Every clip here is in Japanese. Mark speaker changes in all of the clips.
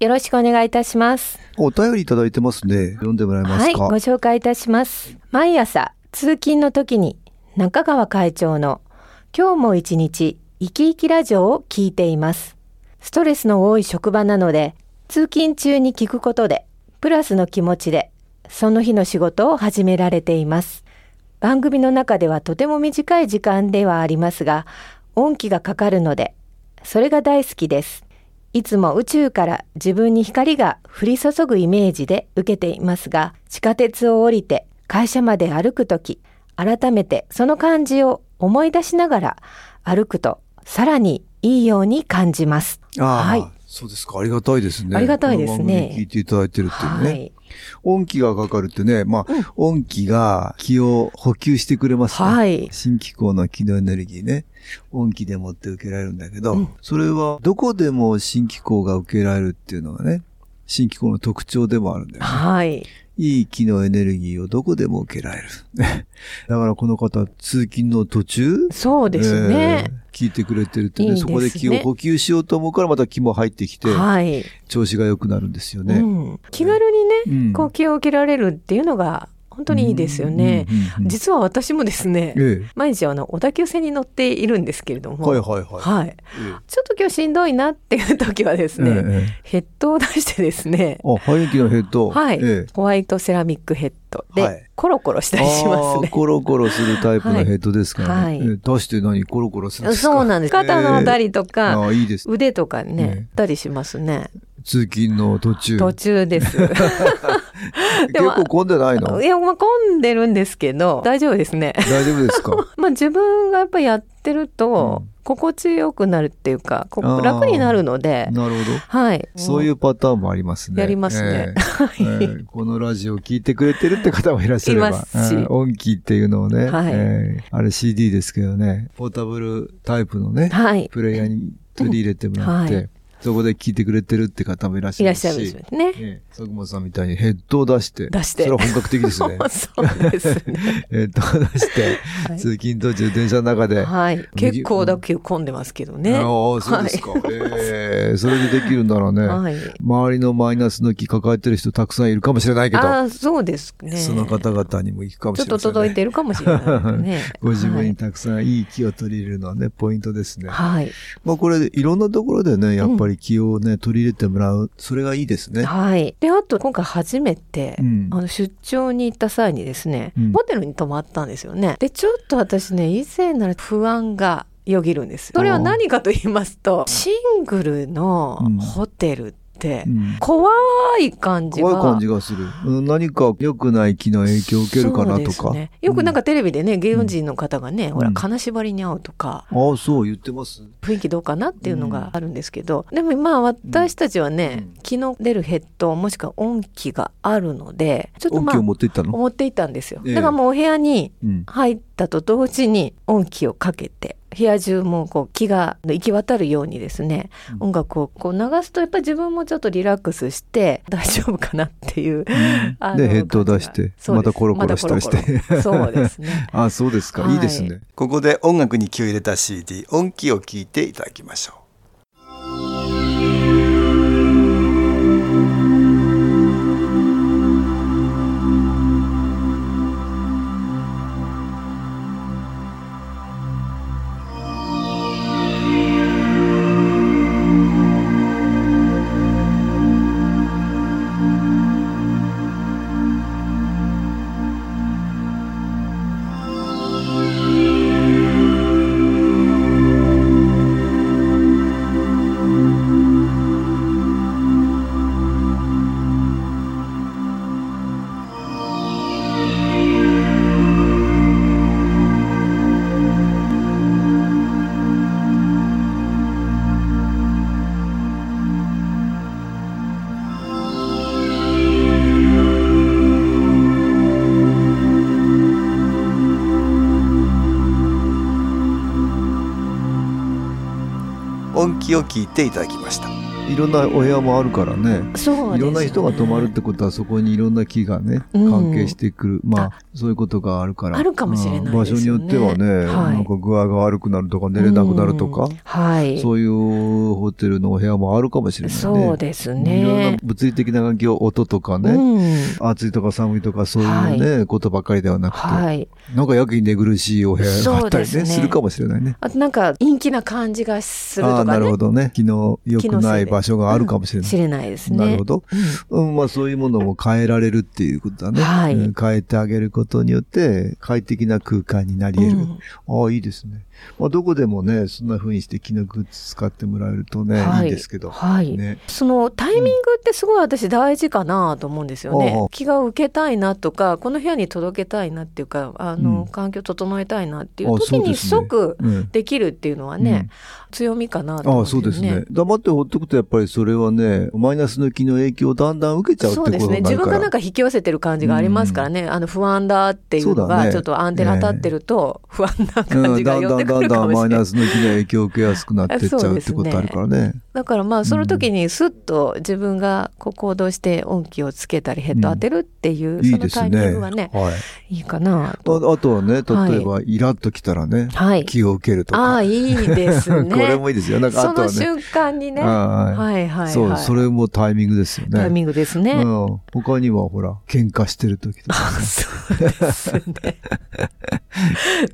Speaker 1: よろしくお願いいたします。
Speaker 2: お便りいただいてますね読んでもらえます
Speaker 1: はい。
Speaker 2: か、
Speaker 1: ご紹介いたします。毎朝、通勤の時に、中川会長の今日も一日生き生きラジオを聞いています。ストレスの多い職場なので、通勤中に聞くことで、プラスの気持ちで、その日の仕事を始められています。番組の中ではとても短い時間ではありますが、音気がかかるので、それが大好きです。いつも宇宙から自分に光が降り注ぐイメージで受けていますが、地下鉄を降りて会社まで歩くとき、改めてその感じを思い出しながら歩くと、さらにいいように感じます。
Speaker 2: ああ、
Speaker 1: はい
Speaker 2: そうですか。ありがたいですね。
Speaker 1: ありがたいですね
Speaker 2: 聞いていただいてるっていうね。
Speaker 1: はい。
Speaker 2: 音気がかかるってね、まあ、音気が気を補給してくれますね。
Speaker 1: はい
Speaker 2: 新機構の気のエネルギーね。音気でもって受けられるんだけど、
Speaker 1: うん
Speaker 2: それはどこでも新機構が受けられるっていうのがね、新機構の特徴でもあるんだよね。
Speaker 1: はい。
Speaker 2: いい気のエネルギーをどこでも受けられる。だからこの方、通勤の途中？
Speaker 1: そうですね。
Speaker 2: えー聞いてくれてるってね
Speaker 1: いいね
Speaker 2: そこで気を補給しようと思うからまた気も入ってきて、
Speaker 1: はい。
Speaker 2: 調子が良くなるんですよ
Speaker 1: う
Speaker 2: ね。
Speaker 1: ん、気軽にね、
Speaker 2: うん
Speaker 1: こう気を受けられるっていうのが本当にいいですよね。実は私もですね、
Speaker 2: え
Speaker 1: 毎日あの小田急線に乗っているんですけれど
Speaker 2: え、
Speaker 1: も、
Speaker 2: はいはいはい。
Speaker 1: はい。
Speaker 2: え
Speaker 1: ちょっと今日しんどいなっていう時はですね、
Speaker 2: えええ
Speaker 1: ヘッドを出してですね、
Speaker 2: あ、排気のヘッド。
Speaker 1: はい、
Speaker 2: ええ
Speaker 1: ホワイトセラミックヘッドで、
Speaker 2: はい
Speaker 1: コロコロしたりしますね。
Speaker 2: コロコロするタイプのヘッドですからね。
Speaker 1: はい
Speaker 2: ええ出して何コロコロするんですか？
Speaker 1: そうなんです。肩のあたりと
Speaker 2: あ
Speaker 1: か、
Speaker 2: あ、いいです。
Speaker 1: 腕とか
Speaker 2: ええ
Speaker 1: ね、たりしますね。
Speaker 2: 通勤の途中。
Speaker 1: 途中です。で
Speaker 2: 結
Speaker 1: も
Speaker 2: 構混んでないの？
Speaker 1: いや、まあ、混んでるんですけど、大丈夫ですね。
Speaker 2: 大丈夫ですか？
Speaker 1: まあ、自分がやっぱりやってると
Speaker 2: うん、
Speaker 1: 心地よくなるっていうか、こう楽になるので、
Speaker 2: なるほど。
Speaker 1: はい。
Speaker 2: そういうパターンもありますね。
Speaker 1: やりますね。
Speaker 2: ええ。ええ。このラジオを聞いてくれてるって方もいらっしゃれば。
Speaker 1: いますし。
Speaker 2: ええ。音機っていうのをね、
Speaker 1: はい。
Speaker 2: ええ。あれ CD ですけどね、ポータブルタイプのね、
Speaker 1: はい。
Speaker 2: プレイヤーに取り入れてもらって、
Speaker 1: うんはい
Speaker 2: そこで聞いてくれてるって方もいらっしゃ
Speaker 1: いらっ
Speaker 2: るし。
Speaker 1: しゃるんですね。
Speaker 2: ええ佐久間さんみたいにヘッドを出して。
Speaker 1: 出して
Speaker 2: それは本格的ですね。
Speaker 1: そうですね。
Speaker 2: ヘッドを出して、
Speaker 1: はい
Speaker 2: 通勤途中電車の中で。
Speaker 1: はい。結構だけ混んでますけどね。
Speaker 2: ああ、そうですか。ええそれでできるんだろうね。
Speaker 1: はい。
Speaker 2: 周りのマイナスの気抱えてる人たくさんいるかもしれないけど、
Speaker 1: ああ、そうですね。
Speaker 2: その方々にも行くかもし
Speaker 1: ちょっと。届いてるかもしれないね。
Speaker 2: ご自分
Speaker 1: はい。
Speaker 2: にたくさんいい気を取り入れるのはね、ポイントですね。
Speaker 1: はい。
Speaker 2: まあこれ、いろんなところでね、やっぱり気をね、取り入れてもらう。それがいいですね。
Speaker 1: はい。で、あと今回初めて、
Speaker 2: うん
Speaker 1: あの出張に行った際にですね、
Speaker 2: うん
Speaker 1: ホテルに泊まったんですよね。で、ちょっと私ね、以前なら不安がよぎるんです。それは何かと言いますと、シングルの
Speaker 2: うん
Speaker 1: ホテル怖い感じが。
Speaker 2: 怖い感じがする。うん何か良くない気の影響を受けるかなとか。
Speaker 1: ね、よくなんかテレビでね、芸能人の方がね、
Speaker 2: ん。
Speaker 1: ほら、金縛りに遭うとか、
Speaker 2: ああ、そう言ってます。
Speaker 1: 雰囲気どうかなっていうのがあるんですけど、でもまあ私たちはね、
Speaker 2: うん。
Speaker 1: 気の出るヘッドもしくは音気があるのでちょっとまあ
Speaker 2: 音機を持っていったの？
Speaker 1: 思っていたんですよ、
Speaker 2: ええ。
Speaker 1: だからもうお部屋に
Speaker 2: うん。
Speaker 1: 入ったと同時に音気をかけて部屋中もこう気が行き渡るようにですね、
Speaker 2: うん
Speaker 1: 音楽をこう流すとやっぱり自分もちょっとリラックスして大丈夫かなっていう、あの
Speaker 2: で、ヘッドを出して、またコロコロしたりし
Speaker 1: またコロ
Speaker 2: て。
Speaker 1: コロそうですね
Speaker 2: あ あ、そうですか。
Speaker 1: はい
Speaker 2: いいですね。ここで音楽に気を入れた CD、音気を聞いていただきましょう。
Speaker 3: を聞いていただきました。
Speaker 2: いろんなお部屋もあるからね
Speaker 1: そうですね
Speaker 2: いろんな人が泊まるってことはそこにいろんな木がね
Speaker 1: うん
Speaker 2: 関係してくる、まあそういうことがあるから
Speaker 1: あるかもしれないね
Speaker 2: 場所によってはね、
Speaker 1: はい
Speaker 2: なんか具合が悪くなるとか寝れなくなるとか、
Speaker 1: うんはい。
Speaker 2: そういうホテルのお部屋もあるかもしれないね。
Speaker 1: そうです
Speaker 2: いろんな
Speaker 1: ね。
Speaker 2: 物理的な環境、音とかね、
Speaker 1: うん。
Speaker 2: 暑いとか寒いとかそういうね、ことばっかりではなくて、
Speaker 1: はい。
Speaker 2: なんかやけに寝苦しいお部屋があったりね、
Speaker 1: ね
Speaker 2: するかもしれないね。
Speaker 1: あとなんか陰気な感じがすると
Speaker 2: ああ、な
Speaker 1: かね。
Speaker 2: るほどね。昨日良くない場所があるかもしれない。
Speaker 1: 知れないですね。
Speaker 2: なるほど。
Speaker 1: うん
Speaker 2: うん、まあそういうものも変えられるっていうことだね。
Speaker 1: はい
Speaker 2: うん変えてあげることによって快適な空間になり得る。ああ、いいですね。まあどこでもね、そんな風にして木のグッズ使ってもらえるとね、
Speaker 1: はい
Speaker 2: いいですけど。
Speaker 1: はい。
Speaker 2: ね。
Speaker 1: そのタイミングってすごい私大事かなと思うんですよね
Speaker 2: ああ。
Speaker 1: 気が受けたいなとか、この部屋に届けたいなっていうか、あの、
Speaker 2: うん
Speaker 1: 環境整えたいなっていう
Speaker 2: あ
Speaker 1: 時に即
Speaker 2: うん。
Speaker 1: できるっていうのはね、強みかなと
Speaker 2: ああ、
Speaker 1: 思うん
Speaker 2: そうですね。。黙ってほっとくとやっぱりそれはね、マイナスの気の影響をだんだん受けちゃうってことになるから。
Speaker 1: そうですね。自分がなんか引き寄せてる感じがありますからね。あの不安だっていうのがちょっとアンテナ立ってると不安な感
Speaker 2: うん、
Speaker 1: じが
Speaker 2: だんだん
Speaker 1: 寄ってくる
Speaker 2: だんだんマイ
Speaker 1: かもしれない。
Speaker 2: ナスの気の影響を受けやすくなってっちゃうってことあるからね。
Speaker 1: だからまあその時にスッと自分がこう行動して音気をつけたりヘッド当てるっていうそのタイミ
Speaker 2: いいですね。
Speaker 1: ングはね、
Speaker 2: はい。
Speaker 1: いいかなと。
Speaker 2: ああとはね、例えば、イラッときたらね、
Speaker 1: はい。
Speaker 2: 気を受けるとか。
Speaker 1: ああ、いいですね。
Speaker 2: これもいいですよ。なんかあ
Speaker 1: そ。の瞬間にね。は
Speaker 2: はい
Speaker 1: はいはい。
Speaker 2: そう、それもタイミングですよね。
Speaker 1: タイミングですね。
Speaker 2: うん。他にはほら、喧嘩してる時とか、
Speaker 1: そうですね。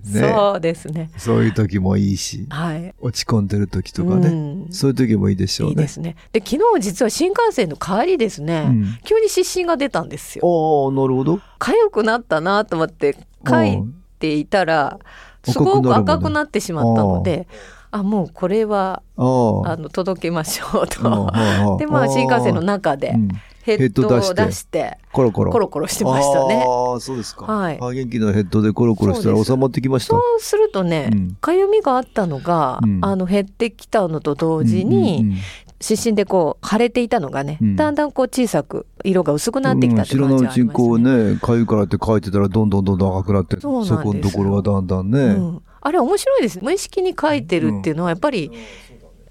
Speaker 2: ね
Speaker 1: そうですね。
Speaker 2: そういう時もいいし、
Speaker 1: はい。
Speaker 2: 落ち込んでる時とかね。
Speaker 1: うん
Speaker 2: そういう時もいいでしょうね。
Speaker 1: いいですね。で、昨日実は新幹線の帰りですね、
Speaker 2: うん
Speaker 1: 急に湿疹が出たんですよ。
Speaker 2: ああ、なるほど。
Speaker 1: 痒くなったなと思って書いていたら、
Speaker 2: うん
Speaker 1: すごく
Speaker 2: 赤くな
Speaker 1: ってしまったので、あ、もうこれは、
Speaker 2: あ
Speaker 1: の、届けましょう
Speaker 2: あ
Speaker 1: と。
Speaker 2: あ
Speaker 1: で、まあ、新幹線の中で
Speaker 2: うん
Speaker 1: ヘッドを
Speaker 2: 出
Speaker 1: 出して、
Speaker 2: コロコロ。
Speaker 1: コロコロしてましたね。
Speaker 2: ああ、そうですか。
Speaker 1: はい
Speaker 2: あ元気のヘッドでコロコロしたら収まってきました。
Speaker 1: そうするとね
Speaker 2: うん、
Speaker 1: かゆみがあったのが、
Speaker 2: うん
Speaker 1: あの、減ってきたのと同時
Speaker 2: うん
Speaker 1: に、
Speaker 2: うんうん
Speaker 1: 湿疹でこう腫れていたのがね、
Speaker 2: うん
Speaker 1: だんだんこう小さく色が薄くなってきたって
Speaker 2: うん知らないうちに
Speaker 1: 感じがありました
Speaker 2: こう
Speaker 1: ね。
Speaker 2: ね、かゆいからって書いてたらどんどんどんどん赤くなって、
Speaker 1: そ
Speaker 2: このところはだんだんね。
Speaker 1: うんあれ面白いですね無意識に書いてるっていうのはやっぱり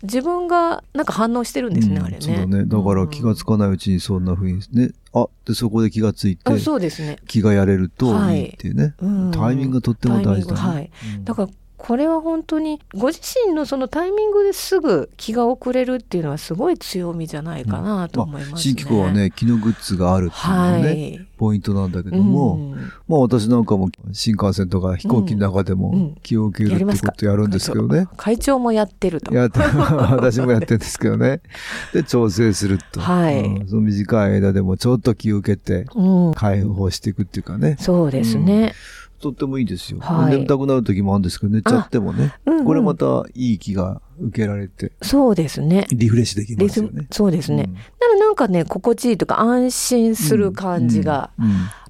Speaker 1: 自分がなんか反応してるんですね、
Speaker 2: うん
Speaker 1: あれね。
Speaker 2: そうだね。だから気がつかないうちにそんな風にね。あ、で、そこで気がついて
Speaker 1: あ、そうですね。
Speaker 2: 気がやれるといいっていうね。
Speaker 1: うん
Speaker 2: タイミングがとっても大事だね。
Speaker 1: はい
Speaker 2: うん
Speaker 1: だからこれは本当にご自身のそのタイミングですぐ気が遅れるっていうのはすごい強みじゃないかなと思いますね。
Speaker 2: まあ、新機構はね、気のグッズがあるっていうのがね、
Speaker 1: はい。
Speaker 2: ポイントなんだけども、
Speaker 1: うん
Speaker 2: まあ私なんかも新幹線とか飛行機の中で
Speaker 1: うん
Speaker 2: も気を受けるってことやるんですけどね。
Speaker 1: 会長もやってると。
Speaker 2: やって、私もやってるんですけどね。で、調整すると。
Speaker 1: はい
Speaker 2: うんその短い間でもちょっと気を受けて、
Speaker 1: うん、
Speaker 2: 解放していくっていうかね。
Speaker 1: そうですね。
Speaker 2: とってもいいですよ。
Speaker 1: はい
Speaker 2: 眠たくなる時もあるんですけど、寝ちゃってもね。
Speaker 1: うんうん
Speaker 2: これまたいい気が受けられて、
Speaker 1: そうですね。
Speaker 2: リフレッシュできますよね。
Speaker 1: そうですね。
Speaker 2: うん
Speaker 1: だからなんかね、心地いいとか安心する感じが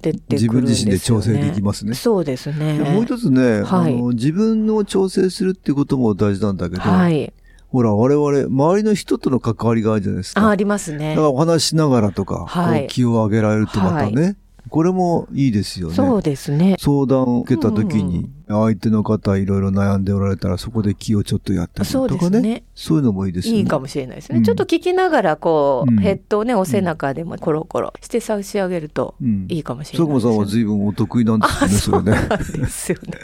Speaker 1: 出てくるんですよね。
Speaker 2: 自分自身で調整できますね
Speaker 1: そうですね。
Speaker 2: でもう一つね、
Speaker 1: はい
Speaker 2: あの、自分の調整するっていうことも大事なんだけど、
Speaker 1: はい。
Speaker 2: ほら、我々、周りの人との関わりがあるじゃないですか。
Speaker 1: あ、ありますね
Speaker 2: だか。らお話しながらとか、
Speaker 1: はい
Speaker 2: こう気を上げられるとまたね、これもいいですよね。
Speaker 1: そうですね。
Speaker 2: 相談を受けた時に、相手の方いろいろ悩んでおられたら、そこで気をちょっとやってみる
Speaker 1: そう
Speaker 2: とかね。
Speaker 1: ですね。
Speaker 2: そういうのもいいですよね。
Speaker 1: いいかもしれないですね。
Speaker 2: うん
Speaker 1: ちょっと聞きながら、こう、
Speaker 2: うん
Speaker 1: ヘッドをね、お背中でもコロコロして差し上げると
Speaker 2: うん
Speaker 1: いいかもしれ
Speaker 2: 佐久間さん
Speaker 1: ないですよね。
Speaker 2: は随分お得意なんですよね、それね。
Speaker 1: そうなんですよね。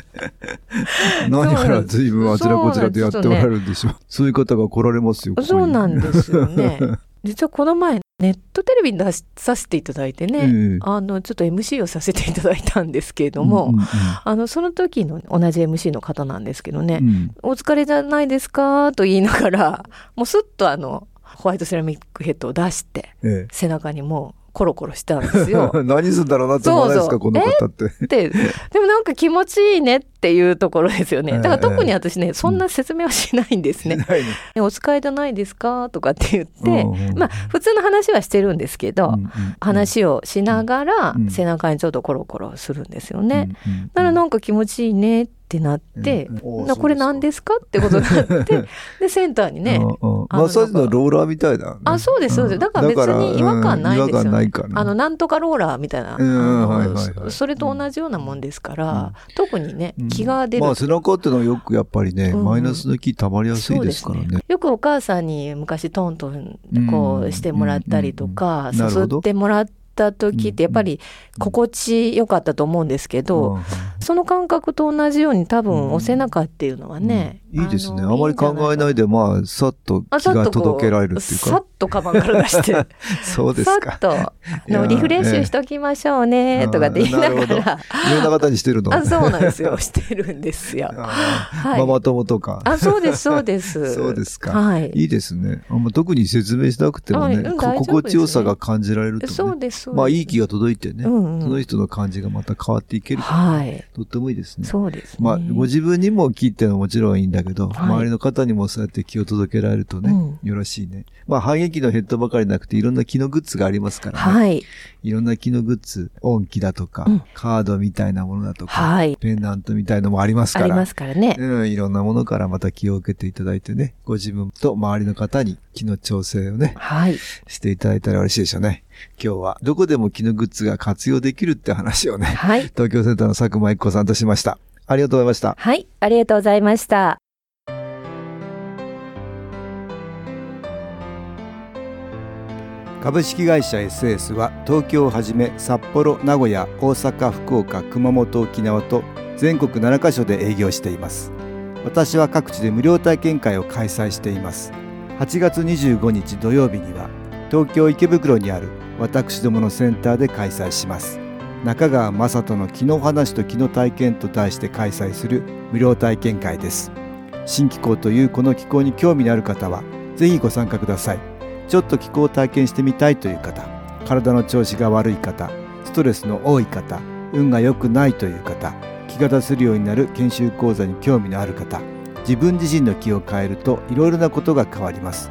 Speaker 2: 何から随分あちらこちらでやっておられるんでしょう。そういう方が来られますよ。ここに
Speaker 1: そうなんですよね。実はこの前、ネットテレビに出しさせていただいてね、
Speaker 2: ええ
Speaker 1: あの、ちょっと MC をさせていただいたんですけれども、
Speaker 2: うんうん
Speaker 1: あの、その時の同じ MC の方なんですけどね、
Speaker 2: うん。
Speaker 1: お疲れじゃないですかと言いながら、もうすっとあの、ホワイトセラミックヘッドを出して、
Speaker 2: え。
Speaker 1: 背中にもうコロコロしたんですよ。
Speaker 2: え 何するんだろうなって思わないですか、
Speaker 1: そうそう
Speaker 2: この方って。
Speaker 1: で、でもなんか気持ちいいねっていうところですよね。だから
Speaker 2: ええ
Speaker 1: 特に私ね、そんな説明はしないんですね。
Speaker 2: ないね
Speaker 1: ね お使いじゃないですかとかって言って、
Speaker 2: うんうん
Speaker 1: まあ普通の話はしてるんですけど、
Speaker 2: うんうん
Speaker 1: 話をしながら
Speaker 2: うん
Speaker 1: 背中にちょっとコロコロするんですよね。
Speaker 2: うんうん
Speaker 1: だからなんか気持ちいいねってなって、
Speaker 2: うん
Speaker 1: これ何ですか。ってことになって、で、センターにね、
Speaker 2: マッサージのローラーみたいだね。
Speaker 1: あ、そうです、そうです。だから別に違和感ないんですよ、ね。あの、なんとかローラーみたいな。そそれと同じようなもんですから、特にね、
Speaker 2: うん。
Speaker 1: 気が出る。
Speaker 2: まあ背中ってのはよくやっぱりね、
Speaker 1: うん。
Speaker 2: マイナスの気溜まりやすいですからね。
Speaker 1: よくお母さんに昔トントンこ
Speaker 2: う
Speaker 1: してもらったりとか、誘ってもらった時ってやっぱり心地よかったと思うんですけど、
Speaker 2: うん
Speaker 1: その感覚と同じように多
Speaker 2: うん
Speaker 1: 分お背中っていうのはね、
Speaker 2: うんいいですね。あ
Speaker 1: の
Speaker 2: まり考えないで、まあ、さっと気が届けられるっていうか
Speaker 1: さっ。とカバンから出して
Speaker 2: そうですか。
Speaker 1: さっとのリフレッシュしときましょうねとかって言いながら
Speaker 2: いろんな方にしてるの？
Speaker 1: あそうなんですよしてるんですよ。
Speaker 2: あ
Speaker 1: はい
Speaker 2: ーママ友とか。
Speaker 1: あそうですそうです。
Speaker 2: そうです か
Speaker 1: はい。
Speaker 2: いいですね。あんま特に説明しなくてもね、
Speaker 1: はいうん
Speaker 2: 心地よさが感じられるとね。
Speaker 1: そうです。
Speaker 2: まあ、いい気が届いてね、
Speaker 1: うんうん
Speaker 2: その人の感じがまた変わっていける
Speaker 1: はい。
Speaker 2: とってもいいですね。
Speaker 1: そうです、ね。
Speaker 2: まあ、ご自分にも気っていうのはもちろんいいんだけど、
Speaker 1: はい
Speaker 2: 周りの方にもそうやって気を届けられるとね、
Speaker 1: うん
Speaker 2: よろしいね。まあ、反撃のヘッドばかりなくて、いろんな気のグッズがありますからね。
Speaker 1: はい。
Speaker 2: いろんな気のグッズ、音機だとか、
Speaker 1: うん
Speaker 2: カードみたいなものだとか、
Speaker 1: はい。
Speaker 2: ペンダントみたいのもありますから。
Speaker 1: ありますからね。
Speaker 2: うん、いろんなものからまた気を受けていただいてね、ご自分と周りの方に気の調整をね、
Speaker 1: はい。
Speaker 2: していただいたら嬉しいでしょうね。今日はどこでも気のグッズが活用できるって話をね、
Speaker 1: はい。
Speaker 2: 東京センターの佐久間一子さんとしました。ありがとうございました。
Speaker 1: はい。ありがとうございました。
Speaker 3: 株式会社 SS は東京をはじめ札幌名古屋大阪福岡熊本沖縄と全国7カ所で営業しています私は各地で無料体験会を開催しています8月25日土曜日には東京池袋にある私どものセンターで開催します。中川雅人の気の話と気の体験と題して開催する無料体験会です。新気候というこの気候に興味のある方はぜひご参加ください。ちょっと気候を体験してみたいという方体の調子が悪い方ストレスの多い方運が良くないという方気が出せるようになる研修講座に興味のある方自分自身の気を変えるといろいろなことが変わります。